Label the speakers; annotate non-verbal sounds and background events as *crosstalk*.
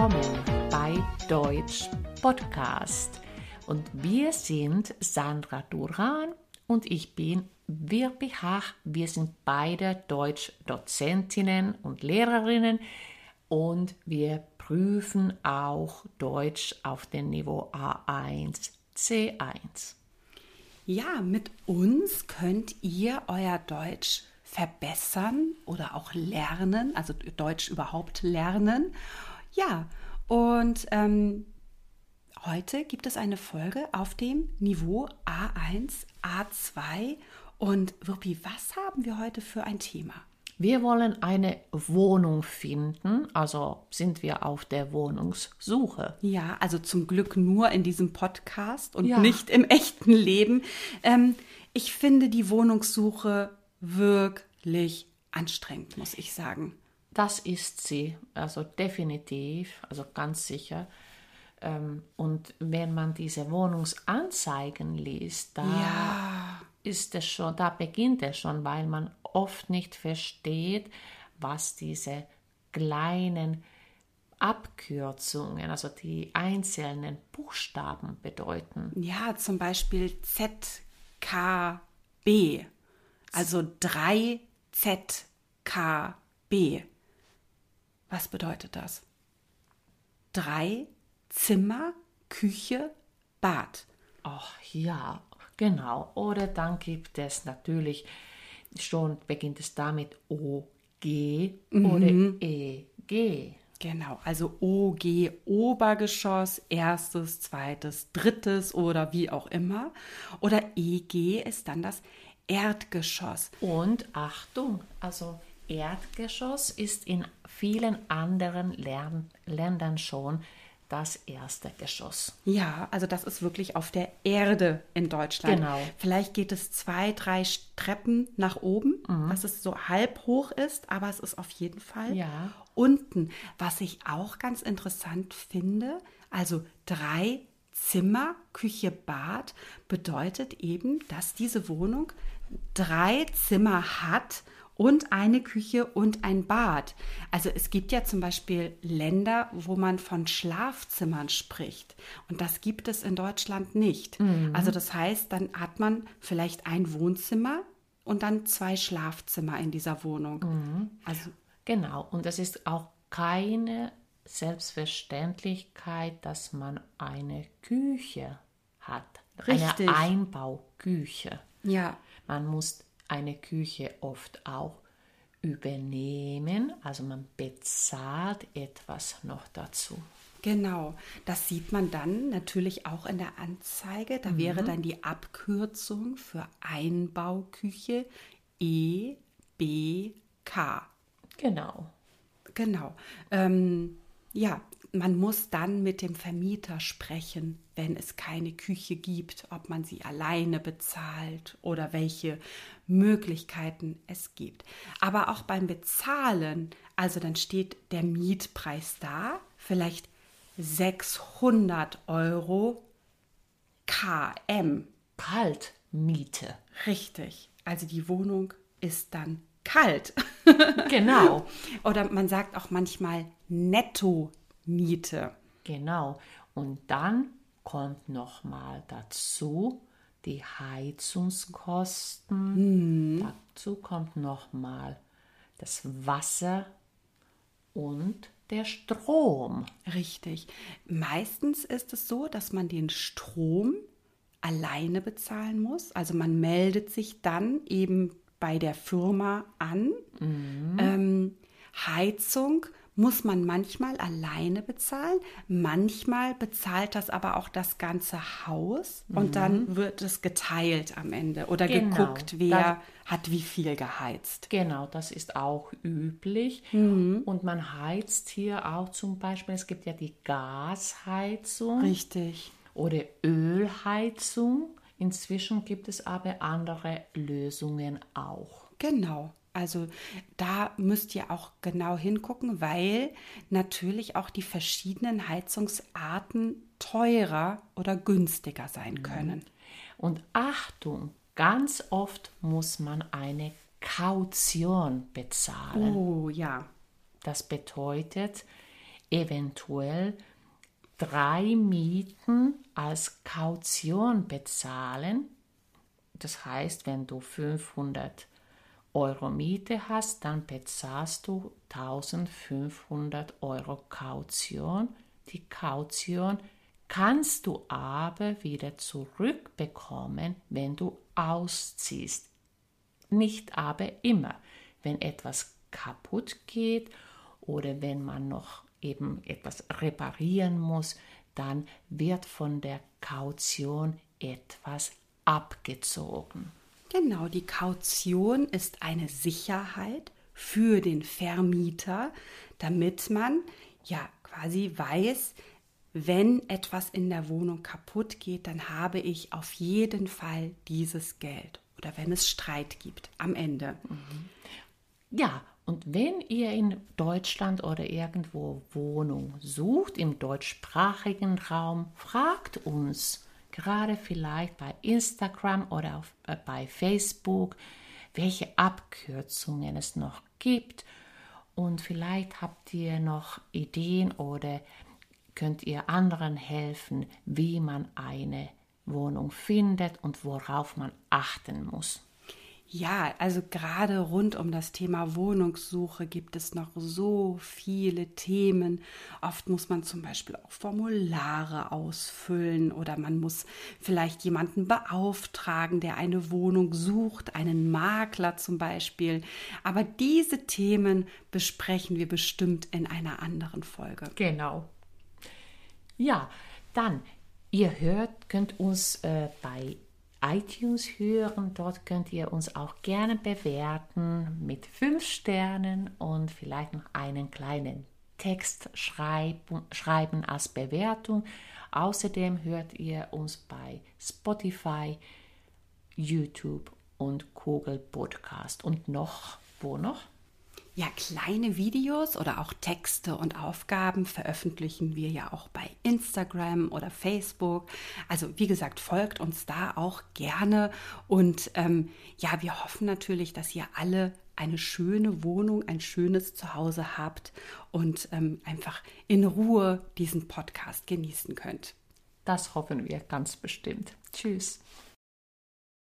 Speaker 1: willkommen bei Deutsch Podcast. Und wir sind Sandra Duran und ich bin Wirpi Hach. Wir sind beide Deutschdozentinnen und Lehrerinnen und wir prüfen auch Deutsch auf dem Niveau A1, C1.
Speaker 2: Ja, mit uns könnt ihr euer Deutsch verbessern oder auch lernen, also Deutsch überhaupt lernen. Ja, und ähm, heute gibt es eine Folge auf dem Niveau A1, A2. Und Wirpi, was haben wir heute für ein Thema?
Speaker 1: Wir wollen eine Wohnung finden, also sind wir auf der Wohnungssuche.
Speaker 2: Ja, also zum Glück nur in diesem Podcast und ja. nicht im echten Leben. Ähm, ich finde die Wohnungssuche wirklich anstrengend, muss ich sagen.
Speaker 1: Das ist sie, also definitiv, also ganz sicher. Ähm, und wenn man diese Wohnungsanzeigen liest, da ja. ist es schon, da beginnt es schon, weil man oft nicht versteht, was diese kleinen Abkürzungen, also die einzelnen Buchstaben bedeuten.
Speaker 2: Ja, zum Beispiel ZKB, also 3ZKB. Was bedeutet das? Drei Zimmer, Küche, Bad.
Speaker 1: Ach ja, genau. Oder dann gibt es natürlich schon beginnt es damit OG mhm. oder EG.
Speaker 2: Genau, also OG Obergeschoss, erstes, zweites, drittes oder wie auch immer. Oder EG ist dann das Erdgeschoss.
Speaker 1: Und Achtung, also Erdgeschoss ist in vielen anderen Lern Ländern schon das erste Geschoss.
Speaker 2: Ja, also das ist wirklich auf der Erde in Deutschland. Genau. Vielleicht geht es zwei, drei Treppen nach oben, mhm. dass es so halb hoch ist, aber es ist auf jeden Fall ja. unten. Was ich auch ganz interessant finde, also drei Zimmer, Küche, Bad bedeutet eben, dass diese Wohnung drei Zimmer hat und eine Küche und ein Bad. Also es gibt ja zum Beispiel Länder, wo man von Schlafzimmern spricht. Und das gibt es in Deutschland nicht. Mhm. Also das heißt, dann hat man vielleicht ein Wohnzimmer und dann zwei Schlafzimmer in dieser Wohnung.
Speaker 1: Mhm. Also genau. Und es ist auch keine Selbstverständlichkeit, dass man eine Küche hat. Richtig. Eine Einbauküche. Ja. Man muss eine Küche oft auch übernehmen, also man bezahlt etwas noch dazu.
Speaker 2: Genau, das sieht man dann natürlich auch in der Anzeige. Da mhm. wäre dann die Abkürzung für Einbauküche EBK.
Speaker 1: Genau.
Speaker 2: Genau. Ähm, ja, man muss dann mit dem Vermieter sprechen, wenn es keine Küche gibt, ob man sie alleine bezahlt oder welche Möglichkeiten es gibt. Aber auch beim Bezahlen, also dann steht der Mietpreis da, vielleicht 600 Euro KM.
Speaker 1: Kaltmiete.
Speaker 2: Richtig. Also die Wohnung ist dann kalt.
Speaker 1: Genau. *laughs*
Speaker 2: Oder man sagt auch manchmal Netto Miete.
Speaker 1: Genau. Und dann kommt noch mal dazu die Heizungskosten. Mhm. Dazu kommt noch mal das Wasser und der Strom.
Speaker 2: Richtig. Meistens ist es so, dass man den Strom alleine bezahlen muss. Also man meldet sich dann eben bei der Firma an. Mhm. Ähm, Heizung muss man manchmal alleine bezahlen. Manchmal bezahlt das aber auch das ganze Haus mhm. und dann wird es geteilt am Ende oder genau. geguckt, wer hat wie viel geheizt.
Speaker 1: Genau, das ist auch üblich. Mhm. Und man heizt hier auch zum Beispiel, es gibt ja die Gasheizung.
Speaker 2: Richtig.
Speaker 1: Oder Ölheizung. Inzwischen gibt es aber andere Lösungen auch.
Speaker 2: Genau. Also da müsst ihr auch genau hingucken, weil natürlich auch die verschiedenen Heizungsarten teurer oder günstiger sein mhm. können.
Speaker 1: Und Achtung, ganz oft muss man eine Kaution bezahlen.
Speaker 2: Oh ja.
Speaker 1: Das bedeutet, eventuell drei Mieten als Kaution bezahlen. Das heißt, wenn du 500 Euro Miete hast, dann bezahlst du 1500 Euro Kaution. Die Kaution kannst du aber wieder zurückbekommen, wenn du ausziehst. Nicht aber immer. Wenn etwas kaputt geht oder wenn man noch eben etwas reparieren muss, dann wird von der Kaution etwas abgezogen.
Speaker 2: Genau, die Kaution ist eine Sicherheit für den Vermieter, damit man ja quasi weiß, wenn etwas in der Wohnung kaputt geht, dann habe ich auf jeden Fall dieses Geld. Oder wenn es Streit gibt am Ende. Mhm.
Speaker 1: Ja, und wenn ihr in Deutschland oder irgendwo Wohnung sucht, im deutschsprachigen Raum, fragt uns, gerade vielleicht bei Instagram oder auf, äh, bei Facebook, welche Abkürzungen es noch gibt. Und vielleicht habt ihr noch Ideen oder könnt ihr anderen helfen, wie man eine Wohnung findet und worauf man achten muss.
Speaker 2: Ja, also gerade rund um das Thema Wohnungssuche gibt es noch so viele Themen. Oft muss man zum Beispiel auch Formulare ausfüllen oder man muss vielleicht jemanden beauftragen, der eine Wohnung sucht, einen Makler zum Beispiel. Aber diese Themen besprechen wir bestimmt in einer anderen Folge.
Speaker 1: Genau. Ja, dann, ihr hört, könnt uns äh, bei iTunes hören. Dort könnt ihr uns auch gerne bewerten mit fünf Sternen und vielleicht noch einen kleinen Text schreiben, schreiben als Bewertung. Außerdem hört ihr uns bei Spotify, YouTube und Google Podcast. Und noch, wo noch?
Speaker 2: Ja, kleine Videos oder auch Texte und Aufgaben veröffentlichen wir ja auch bei Instagram oder Facebook. Also wie gesagt, folgt uns da auch gerne. Und ähm, ja, wir hoffen natürlich, dass ihr alle eine schöne Wohnung, ein schönes Zuhause habt und ähm, einfach in Ruhe diesen Podcast genießen könnt.
Speaker 1: Das hoffen wir ganz bestimmt. Tschüss.